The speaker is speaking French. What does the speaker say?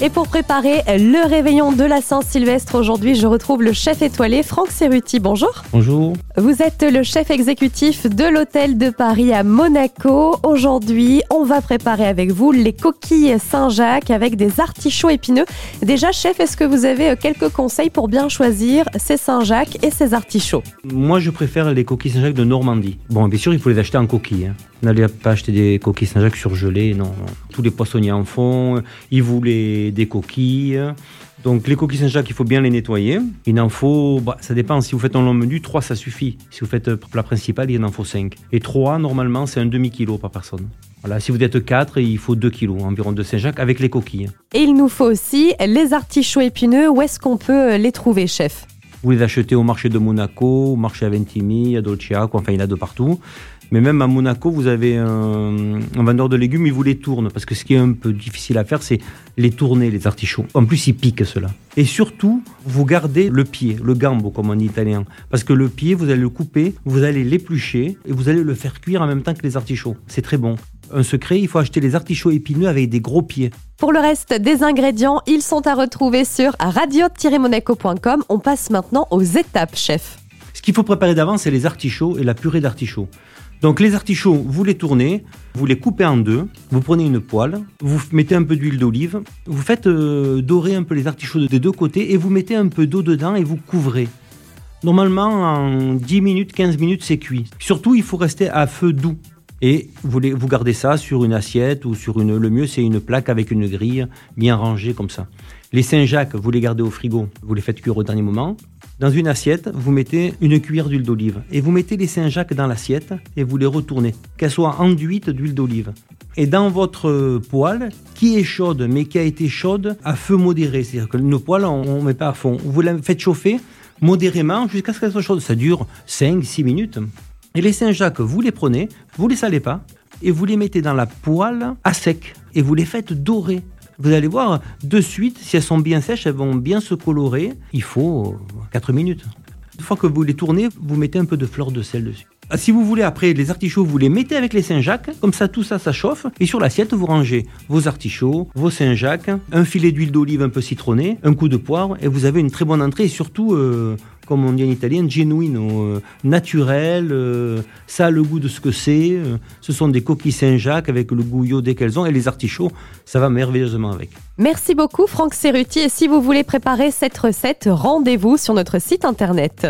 Et pour préparer le réveillon de la Saint-Sylvestre aujourd'hui, je retrouve le chef étoilé Franck Cerruti. Bonjour. Bonjour. Vous êtes le chef exécutif de l'hôtel de Paris à Monaco. Aujourd'hui, on va préparer avec vous les coquilles Saint-Jacques avec des artichauts épineux. Déjà, chef, est-ce que vous avez quelques conseils pour bien choisir ces Saint-Jacques et ces artichauts? Moi, je préfère les coquilles Saint-Jacques de Normandie. Bon, bien sûr, il faut les acheter en coquilles. Hein. N'allez pas acheter des coquilles Saint-Jacques surgelées, non, Tous les poissonniers en font, ils voulaient des coquilles. Donc les coquilles Saint-Jacques, il faut bien les nettoyer. Il en faut, bah, ça dépend, si vous faites un long menu, 3 ça suffit. Si vous faites plat principal, il en faut 5. Et 3, normalement, c'est un demi-kilo par personne. Voilà, si vous êtes 4, il faut 2 kilos environ de Saint-Jacques avec les coquilles. Et il nous faut aussi les artichauts épineux. Où est-ce qu'on peut les trouver, chef? Vous les achetez au marché de Monaco, au marché à Ventimille, à Dolcea, enfin il y en a de partout. Mais même à Monaco, vous avez un, vendeur de légumes, il vous les tourne. Parce que ce qui est un peu difficile à faire, c'est les tourner, les artichauts. En plus, ils piquent cela. Et surtout, vous gardez le pied, le gambo, comme dit italien. Parce que le pied, vous allez le couper, vous allez l'éplucher et vous allez le faire cuire en même temps que les artichauts. C'est très bon. Un secret, il faut acheter les artichauts épineux avec des gros pieds. Pour le reste des ingrédients, ils sont à retrouver sur radio-monaco.com. On passe maintenant aux étapes, chef. Ce qu'il faut préparer d'avance, c'est les artichauts et la purée d'artichauts. Donc les artichauts, vous les tournez, vous les coupez en deux, vous prenez une poêle, vous mettez un peu d'huile d'olive, vous faites euh, dorer un peu les artichauts des deux côtés et vous mettez un peu d'eau dedans et vous couvrez. Normalement, en 10 minutes, 15 minutes, c'est cuit. Surtout, il faut rester à feu doux. Et vous, vous gardez ça sur une assiette ou sur une. Le mieux, c'est une plaque avec une grille bien rangée comme ça. Les Saint-Jacques, vous les gardez au frigo, vous les faites cuire au dernier moment. Dans une assiette, vous mettez une cuillère d'huile d'olive et vous mettez les Saint-Jacques dans l'assiette et vous les retournez, qu'elles soient enduites d'huile d'olive. Et dans votre poêle, qui est chaude mais qui a été chaude à feu modéré, c'est-à-dire que nos poêles, on ne met pas à fond. Vous la faites chauffer modérément jusqu'à ce qu'elle soit chaude. Ça dure 5-6 minutes. Et les Saint-Jacques, vous les prenez, vous les salez pas et vous les mettez dans la poêle à sec et vous les faites dorer. Vous allez voir, de suite, si elles sont bien sèches, elles vont bien se colorer. Il faut 4 minutes. Une fois que vous les tournez, vous mettez un peu de fleur de sel dessus. Ah, si vous voulez, après, les artichauts, vous les mettez avec les Saint-Jacques. Comme ça, tout ça, ça chauffe. Et sur l'assiette, vous rangez vos artichauts, vos Saint-Jacques, un filet d'huile d'olive un peu citronné, un coup de poivre. Et vous avez une très bonne entrée. Et surtout, euh, comme on dit en italien, genuino, euh, naturel. Euh, ça a le goût de ce que c'est. ce sont des coquilles Saint-Jacques avec le goût dès qu'elles ont. Et les artichauts, ça va merveilleusement avec. Merci beaucoup, Franck Cerruti. Et si vous voulez préparer cette recette, rendez-vous sur notre site internet.